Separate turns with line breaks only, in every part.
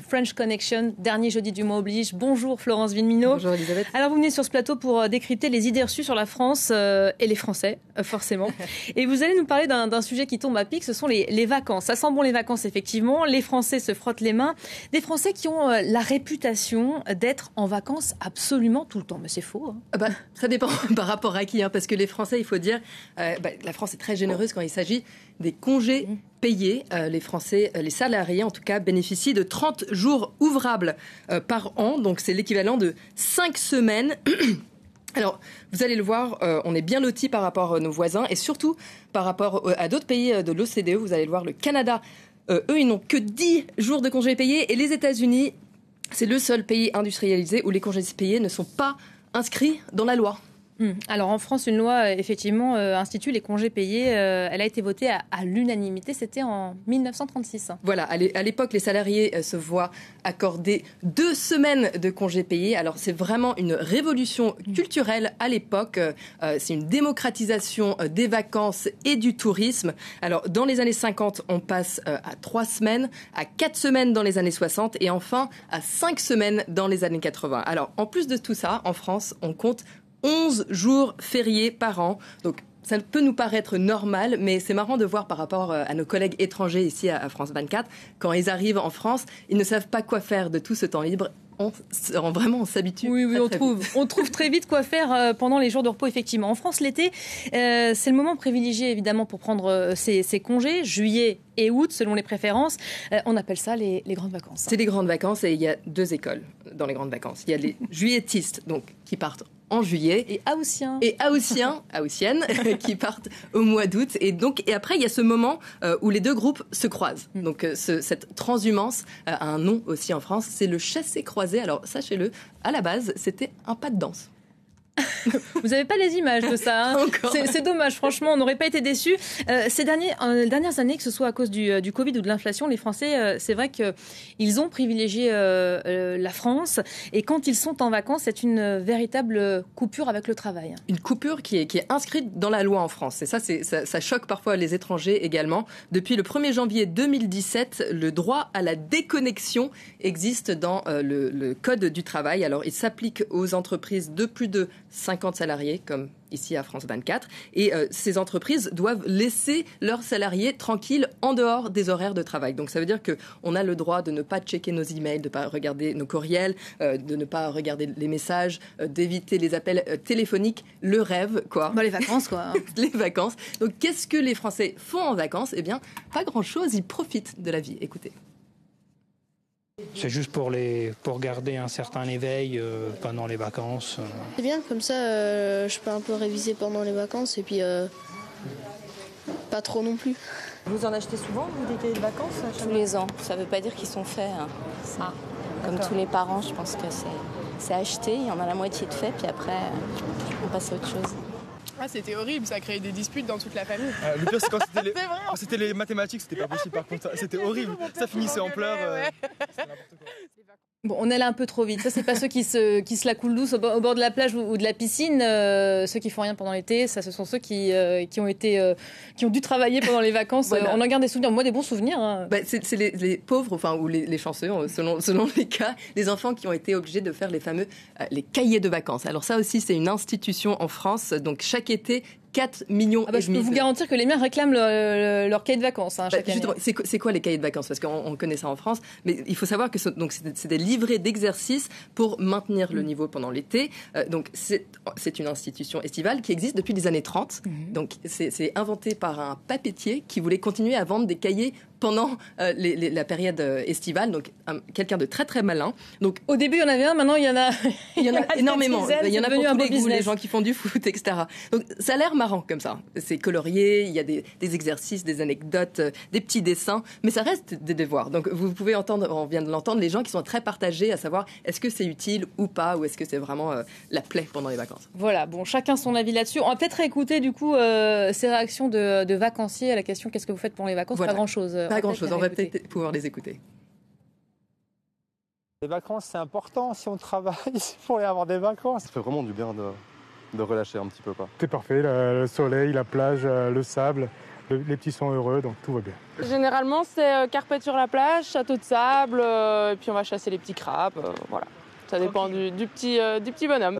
French Connection, dernier jeudi du mois oblige. Bonjour Florence Villemino.
Bonjour Elisabeth.
Alors vous venez sur ce plateau pour euh, décrypter les idées reçues sur la France euh, et les Français, euh, forcément. et vous allez nous parler d'un sujet qui tombe à pic, ce sont les, les, vacances. Ça sent bon les vacances, effectivement. Les Français se frottent les mains. Des Français qui ont la réputation d'être en vacances absolument tout le temps. Mais c'est faux. Hein.
Ah bah, ça dépend par rapport à qui, hein, parce que les Français, il faut dire, bah, la France est très généreuse quand il s'agit des congés payés. les Français, les salariés en tout cas, bénéficient de 30 jours ouvrables euh, par an. Donc c'est l'équivalent de 5 semaines. Alors, vous allez le voir, euh, on est bien loti par rapport à nos voisins et surtout par rapport à d'autres pays de l'OCDE. Vous allez le voir, le Canada, euh, eux, ils n'ont que 10 jours de congés payés et les États-Unis, c'est le seul pays industrialisé où les congés payés ne sont pas inscrits dans la loi.
Hmm. Alors en France, une loi euh, effectivement euh, institue les congés payés. Euh, elle a été votée à, l'unanimité. C'était en 1936.
Voilà. À l'époque, les salariés se voient accorder deux semaines de congés payés. Alors c'est vraiment une révolution hmm. culturelle à l'époque. c'est une démocratisation des vacances et du tourisme. Alors dans les années 50, on passe à trois semaines, à quatre semaines dans les années 60 et enfin à cinq semaines dans les années 80. Alors en plus de tout ça, en France, on compte 11 jours fériés par an. Donc ça peut nous paraître normal, mais c'est marrant de voir par rapport euh, à nos collègues étrangers ici à France 24, quand ils arrivent en France, ils ne savent pas quoi faire de tout ce temps libre on, vraiment on s'habitue.
Oui, oui, on trouve, on trouve très vite quoi faire euh, pendant les jours de repos effectivement. En France, l'été, euh, c'est le moment privilégié évidemment pour prendre ses, congés, juillet et août selon les préférences. on appelle ça les, les grandes vacances.
C'est les grandes vacances et il y a deux écoles dans les grandes vacances. Il y a les juilletistes donc qui partent en juillet.
Et Haussiens.
Et Haussiens, Haussiennes, qui partent au mois d'août. Et donc, et après, il y a ce moment euh, où les deux groupes se croisent. Mm. Donc, euh, cette transhumance euh, a un nom aussi en France, c'est le chassé-croisé. Alors, sachez-le, à la base, c'était un pas de danse.
Vous n'avez pas les images de ça. Hein c'est dommage, franchement, on n'aurait pas été déçus. Euh, ces derniers, euh, dernières années, que ce soit à cause du, euh, du Covid ou de l'inflation, les Français, c'est vrai qu'ils ont privilégié la France. Et quand ils sont en vacances, c'est une véritable coupure avec le travail.
Une coupure qui est, qui est inscrite dans la loi en France. Et ça, ça, ça choque parfois les étrangers également. Depuis le 1er janvier 2017, le droit à la déconnexion existe dans le, le Code du travail. Alors, il s'applique aux entreprises de plus de 50 salariés, comme ici à France 24. Et euh, ces entreprises doivent laisser leurs salariés tranquilles en dehors des horaires de travail. Donc ça veut dire qu'on a le droit de ne pas checker nos emails, de ne pas regarder nos courriels, euh, de ne pas regarder les messages, euh, d'éviter les appels téléphoniques. Le rêve, quoi.
Bah, les vacances, quoi.
les vacances. Donc qu'est-ce que les Français font en vacances? Eh bien, pas grand-chose. Ils profitent de la vie. Écoutez.
C'est juste pour, les, pour garder un certain éveil euh, pendant les vacances. Euh.
C'est bien, comme ça euh, je peux un peu réviser pendant les vacances et puis pas trop non plus.
Vous en achetez souvent, vous, des cahiers de vacances
Tous les ans. Ça ne veut pas dire qu'ils sont faits. Hein. Ah, comme tous les parents, je pense que c'est acheté, il y en a la moitié de fait, puis après, on passe à autre chose.
Ah, c'était horrible, ça a créé des disputes dans toute la famille.
Ah, le pire, c'est quand c'était les... mathématiques, c'était pas possible par contre. C'était horrible. Ça finissait en pleurs. Euh,
Bon, on allait un peu trop vite. Ça, c'est pas ceux qui se, qui se la coulent douce au bord, de la plage ou, de la piscine. Euh, ceux qui font rien pendant l'été, ça, ce sont ceux qui, euh, qui ont été, euh, qui ont dû travailler pendant les vacances. on en garde des souvenirs. Moi, des bons souvenirs. Hein.
Bah, c'est les, pauvres, enfin, ou les, chanceux, selon, selon les cas, les enfants qui ont été obligés de faire les fameux les cahiers de vacances. Alors ça aussi, c'est une institution en France. Donc chaque été, 4 millions
ah bah,
et
Je peux vous garantir que les miens réclament leur cahier de vacances hein, bah,
C'est quoi les cahiers de vacances? Parce qu'on connaît ça en France, mais il faut savoir que c'est des livrets d'exercice pour maintenir le mm. niveau pendant l'été. Euh, donc c'est une institution estivale qui existe depuis les années 30. Mm. Donc c'est inventé par un papetier qui voulait continuer à vendre des cahiers pendant euh, la période euh, estivale. Donc, quelqu'un de très très malin. Donc,
au début, il y en avait un. Maintenant, il y en a,
il y en a énormément. il y en a pour tous les goûts, les gens qui font du foot, etc. Donc, ça a l'air marrant comme ça. C'est colorié. Il y a des, exercices, des anecdotes, euh, des petits dessins, mais ça reste des devoirs. Donc, vous pouvez entendre, on vient de l'entendre, les gens qui sont très partagés à savoir est-ce que c'est utile ou pas, ou est-ce que c'est vraiment la plaie pendant les vacances.
Voilà. Bon, chacun son avis là-dessus. On va peut-être écouter du coup ces réactions de, vacanciers à la question qu'est-ce que vous faites pendant les vacances? Pas grand-chose.
Pas grand-chose, on va peut-être pouvoir les écouter.
Les vacances, c'est important. Si on travaille, il faut avoir des vacances.
Ça fait vraiment du bien de, relâcher un petit peu.
C'est parfait, le, soleil, la plage, euh, le sable, les petits sont heureux, donc tout va bien.
Généralement, c'est carpette sur la plage, château de sable, et puis on va chasser les petits crabes. voilà. Ça dépend du, du, petit, du petit bonhomme.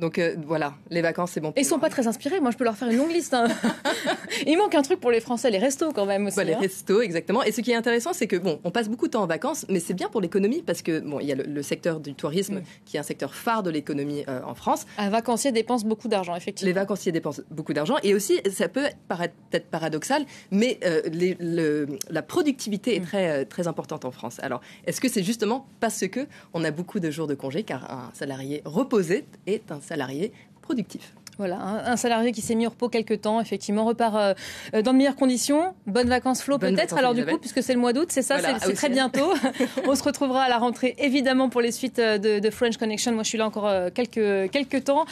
Donc euh, voilà, les vacances, c'est bon.
Ils sont pas très inspirés. Moi, je peux leur faire une longue liste. Hein. Il manque un truc pour les Français, les restos quand même aussi.
Bah, les
hein.
restos, exactement. Et ce qui est intéressant, c'est que bon, on passe beaucoup de temps en vacances, mais c'est bien pour l'économie parce que bon, il y a le, le secteur du tourisme mm. qui est un secteur phare de l'économie euh, en France.
Un vacancier dépense beaucoup d'argent, effectivement.
Les vacanciers dépensent beaucoup d'argent et aussi, ça peut paraître peut-être paradoxal, mais euh, les, le, la productivité est mm. très très importante en France. Alors, est-ce que c'est justement parce que on a beaucoup de jours de congé, car un salarié reposé est un salarié productif.
Voilà, un, salarié qui s'est mis au repos quelques temps, effectivement, repart euh, dans de meilleures conditions. Bonnes vacances, Flo, peut-être. Alors, du coup, puisque c'est le mois d'août, c'est ça, voilà, c'est très bientôt. On se retrouvera à la rentrée, évidemment, pour les suites euh, de, de, French Connection. Moi, je suis là encore euh, quelques, quelques temps.